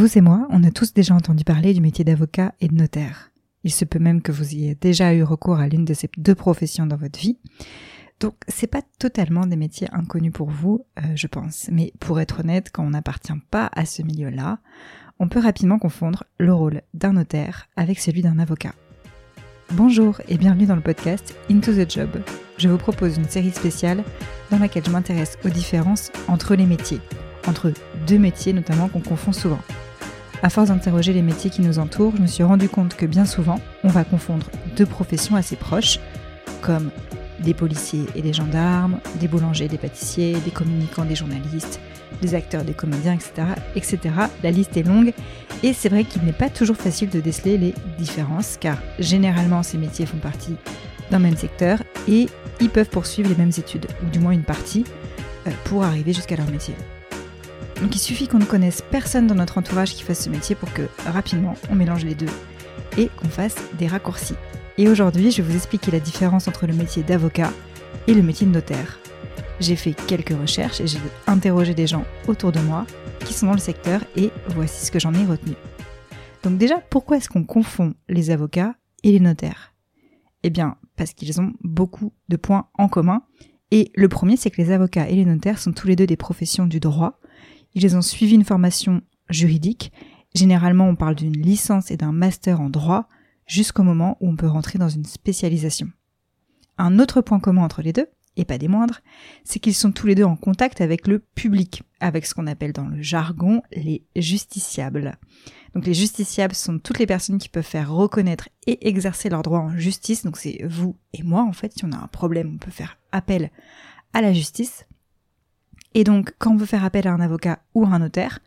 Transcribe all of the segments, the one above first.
Vous et moi, on a tous déjà entendu parler du métier d'avocat et de notaire. Il se peut même que vous ayez déjà eu recours à l'une de ces deux professions dans votre vie. Donc c'est pas totalement des métiers inconnus pour vous, euh, je pense. Mais pour être honnête, quand on n'appartient pas à ce milieu-là, on peut rapidement confondre le rôle d'un notaire avec celui d'un avocat. Bonjour et bienvenue dans le podcast Into the Job. Je vous propose une série spéciale dans laquelle je m'intéresse aux différences entre les métiers, entre deux métiers notamment qu'on confond souvent. À force d'interroger les métiers qui nous entourent, je me suis rendu compte que bien souvent, on va confondre deux professions assez proches, comme des policiers et des gendarmes, des boulangers, des pâtissiers, des communicants, des journalistes, des acteurs, des comédiens, etc. etc. La liste est longue et c'est vrai qu'il n'est pas toujours facile de déceler les différences car généralement ces métiers font partie d'un même secteur et ils peuvent poursuivre les mêmes études, ou du moins une partie, euh, pour arriver jusqu'à leur métier. Donc il suffit qu'on ne connaisse personne dans notre entourage qui fasse ce métier pour que rapidement on mélange les deux et qu'on fasse des raccourcis. Et aujourd'hui, je vais vous expliquer la différence entre le métier d'avocat et le métier de notaire. J'ai fait quelques recherches et j'ai interrogé des gens autour de moi qui sont dans le secteur et voici ce que j'en ai retenu. Donc déjà, pourquoi est-ce qu'on confond les avocats et les notaires? Eh bien, parce qu'ils ont beaucoup de points en commun. Et le premier, c'est que les avocats et les notaires sont tous les deux des professions du droit. Ils ont suivi une formation juridique. Généralement, on parle d'une licence et d'un master en droit, jusqu'au moment où on peut rentrer dans une spécialisation. Un autre point commun entre les deux, et pas des moindres, c'est qu'ils sont tous les deux en contact avec le public, avec ce qu'on appelle dans le jargon les justiciables. Donc les justiciables sont toutes les personnes qui peuvent faire reconnaître et exercer leurs droits en justice, donc c'est vous et moi en fait, si on a un problème, on peut faire appel à la justice. Et donc quand on veut faire appel à un avocat ou à un notaire,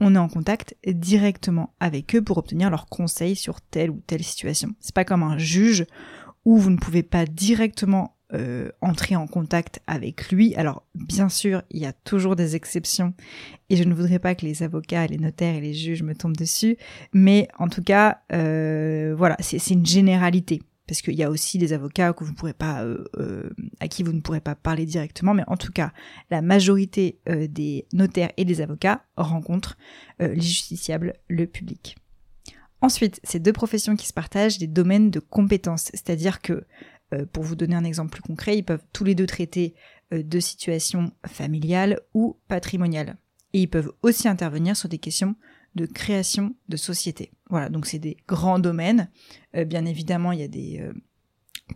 on est en contact directement avec eux pour obtenir leurs conseils sur telle ou telle situation. C'est pas comme un juge où vous ne pouvez pas directement euh, entrer en contact avec lui. Alors bien sûr, il y a toujours des exceptions et je ne voudrais pas que les avocats, les notaires et les juges me tombent dessus, mais en tout cas, euh, voilà, c'est une généralité parce qu'il y a aussi des avocats euh, euh, à qui vous ne pourrez pas parler directement, mais en tout cas, la majorité euh, des notaires et des avocats rencontrent les justiciables, le public. Ensuite, ces deux professions qui se partagent des domaines de compétences, c'est-à-dire que, pour vous donner un exemple plus concret, ils peuvent tous les deux traiter de situations familiales ou patrimoniales. Et ils peuvent aussi intervenir sur des questions de création de société. Voilà, donc c'est des grands domaines. Euh, bien évidemment, il y a des euh,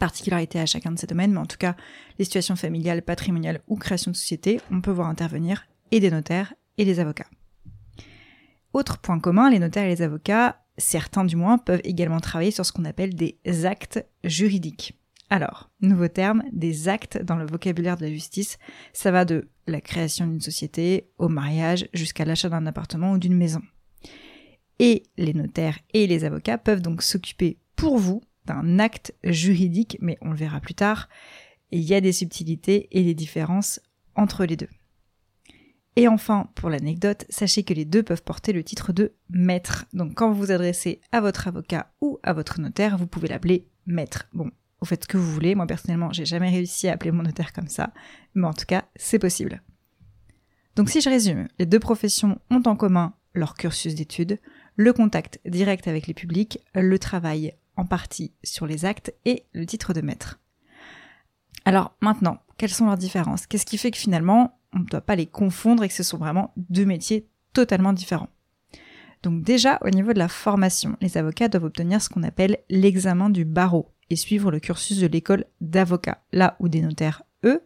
particularités à chacun de ces domaines, mais en tout cas, les situations familiales, patrimoniales ou création de société, on peut voir intervenir et des notaires et des avocats. Autre point commun, les notaires et les avocats, certains du moins, peuvent également travailler sur ce qu'on appelle des actes juridiques. Alors, nouveau terme, des actes dans le vocabulaire de la justice, ça va de la création d'une société au mariage jusqu'à l'achat d'un appartement ou d'une maison et les notaires et les avocats peuvent donc s'occuper pour vous d'un acte juridique, mais on le verra plus tard. il y a des subtilités et des différences entre les deux. Et enfin, pour l'anecdote, sachez que les deux peuvent porter le titre de maître. Donc quand vous vous adressez à votre avocat ou à votre notaire, vous pouvez l'appeler maître. Bon, vous faites ce que vous voulez. Moi personnellement, j'ai jamais réussi à appeler mon notaire comme ça, mais en tout cas, c'est possible. Donc si je résume, les deux professions ont en commun leur cursus d'études, le contact direct avec les publics, le travail en partie sur les actes et le titre de maître. Alors maintenant, quelles sont leurs différences? Qu'est-ce qui fait que finalement, on ne doit pas les confondre et que ce sont vraiment deux métiers totalement différents? Donc déjà, au niveau de la formation, les avocats doivent obtenir ce qu'on appelle l'examen du barreau et suivre le cursus de l'école d'avocat, là où des notaires, eux,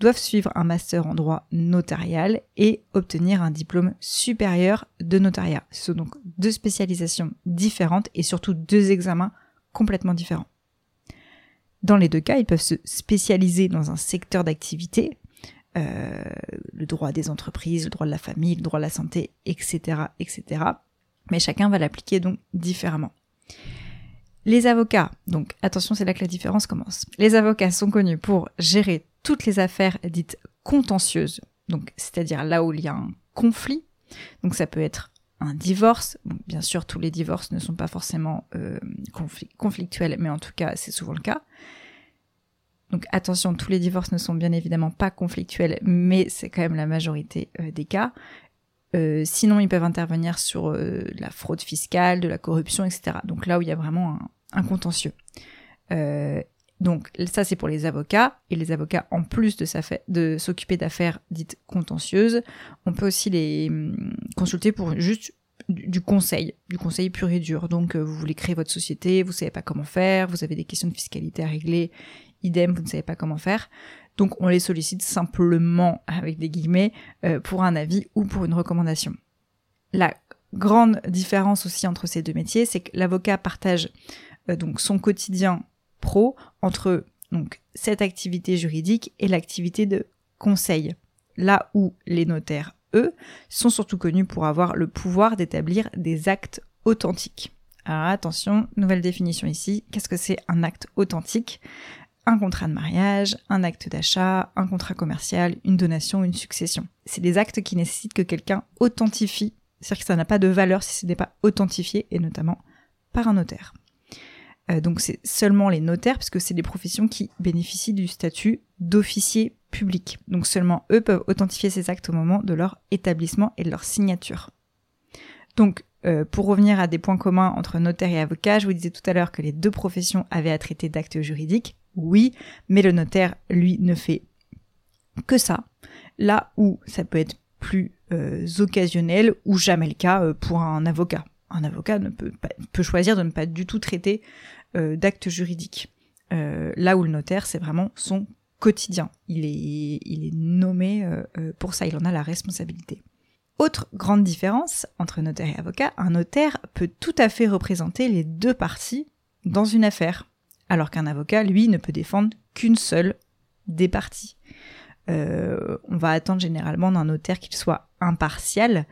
doivent suivre un master en droit notarial et obtenir un diplôme supérieur de notariat. Ce sont donc deux spécialisations différentes et surtout deux examens complètement différents. Dans les deux cas, ils peuvent se spécialiser dans un secteur d'activité, euh, le droit des entreprises, le droit de la famille, le droit de la santé, etc., etc. Mais chacun va l'appliquer donc différemment. Les avocats, donc attention, c'est là que la différence commence. Les avocats sont connus pour gérer toutes les affaires dites contentieuses, donc c'est-à-dire là où il y a un conflit. Donc ça peut être un divorce. bien sûr, tous les divorces ne sont pas forcément euh, conflictuels, mais en tout cas, c'est souvent le cas. Donc attention, tous les divorces ne sont bien évidemment pas conflictuels, mais c'est quand même la majorité euh, des cas. Euh, sinon, ils peuvent intervenir sur la fraude fiscale, de la corruption, etc. Donc là où il y a vraiment un, contentieux. Euh, donc ça, c'est pour les avocats. Et les avocats, en plus de, s'occuper d'affaires dites contentieuses, on peut aussi les hum, consulter pour juste du conseil, du conseil pur et dur. Donc vous voulez créer votre société, vous savez pas comment faire, vous avez des questions de fiscalité à régler, idem, vous ne savez pas comment faire. Donc on les sollicite simplement, avec des guillemets, euh, pour un avis ou pour une recommandation. La grande différence aussi entre ces deux métiers, c'est que l'avocat partage euh, donc son quotidien pro entre cette activité juridique et l'activité de conseil. Là où les notaires, eux, sont surtout connus pour avoir le pouvoir d'établir des actes authentiques. Alors attention, nouvelle définition ici. Qu'est-ce que c'est un acte authentique? Un contrat de mariage, un acte d'achat, un contrat commercial, une donation, une succession. C'est des actes qui nécessitent que quelqu'un authentifie, c'est-à-dire que ça n'a pas de valeur si ce n'est pas authentifié, et notamment par un notaire. Euh, donc c'est seulement les notaires, puisque c'est des professions qui bénéficient du statut d'officier public. Donc seulement eux peuvent authentifier ces actes au moment de leur établissement et de leur signature. Donc euh, pour revenir à des points communs entre notaire et avocat, je vous disais tout à l'heure que les deux professions avaient à traiter d'actes juridiques, oui, mais le notaire, lui, ne fait que ça. Là où ça peut être plus euh, occasionnel ou jamais le cas pour un avocat. Un avocat ne peut, peut choisir de ne pas du tout traiter d'actes juridiques. là où le notaire, c'est vraiment son quotidien. Il est, nommé pour ça, il en a la responsabilité. Autre grande différence entre notaire et avocat, un notaire peut tout à fait représenter les deux parties dans une affaire, alors qu'un avocat, lui, ne peut défendre qu'une seule des parties. Euh, on va attendre généralement d'un notaire qu'il soit impartial,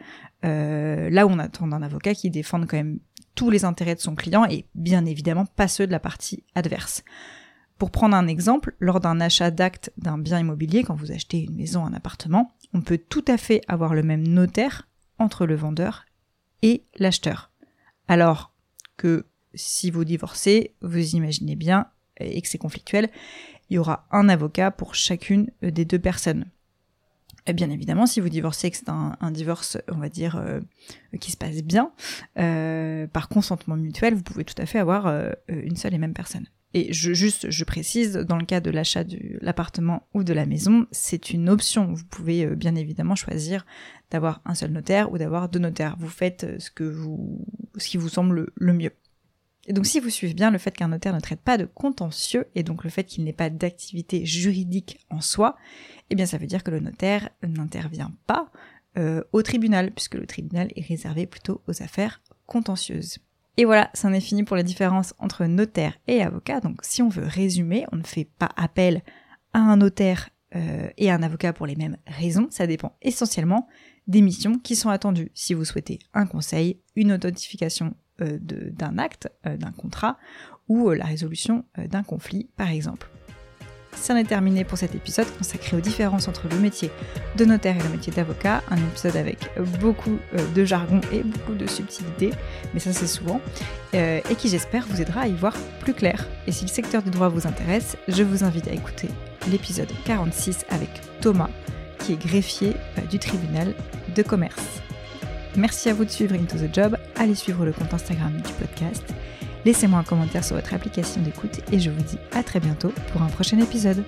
euh, là où on attend d'un avocat qui défende quand même tous les intérêts de son client et bien évidemment pas ceux de la partie adverse. Pour prendre un exemple, lors d'un achat d'acte d'un bien immobilier, quand vous achetez une maison, un appartement, on peut tout à fait avoir le même notaire entre le vendeur et l'acheteur. Alors que si vous divorcez, vous imaginez bien, et que c'est conflictuel, il y aura un avocat pour chacune des deux personnes. Bien évidemment, si vous divorcez, que c'est un, divorce, on va dire, euh, qui se passe bien, euh, par consentement mutuel, vous pouvez tout à fait avoir euh, une seule et même personne. Et je, juste, je précise, dans le cas de l'achat de l'appartement ou de la maison, c'est une option. Vous pouvez bien évidemment choisir d'avoir un seul notaire ou d'avoir deux notaires. Vous faites ce que vous, ce qui vous semble le mieux. Et donc si vous suivez bien le fait qu'un notaire ne traite pas de contentieux et donc le fait qu'il n'ait pas d'activité juridique en soi, eh bien ça veut dire que le notaire n'intervient pas euh, au tribunal puisque le tribunal est réservé plutôt aux affaires contentieuses. Et voilà, c'en est fini pour la différence entre notaire et avocat. Donc si on veut résumer, on ne fait pas appel à un notaire euh, et un avocat pour les mêmes raisons. Ça dépend essentiellement des missions qui sont attendues. Si vous souhaitez un conseil, une authentification d'un acte, euh, d'un contrat, ou la résolution d'un conflit, par exemple. C'en est terminé pour cet épisode consacré aux différences entre le métier de notaire et le métier d'avocat. Un épisode avec beaucoup euh, de jargon et beaucoup de subtilité, mais ça c'est souvent, euh, et qui j'espère vous aidera à y voir plus clair. Et si le secteur du droit vous intéresse, je vous invite à écouter l'épisode 46 avec Thomas, qui est greffier euh, du tribunal de commerce. Merci à vous de suivre Into the Job, allez suivre le compte Instagram du podcast Laissez-moi un commentaire sur votre application d'écoute et je vous dis à très bientôt pour un prochain épisode.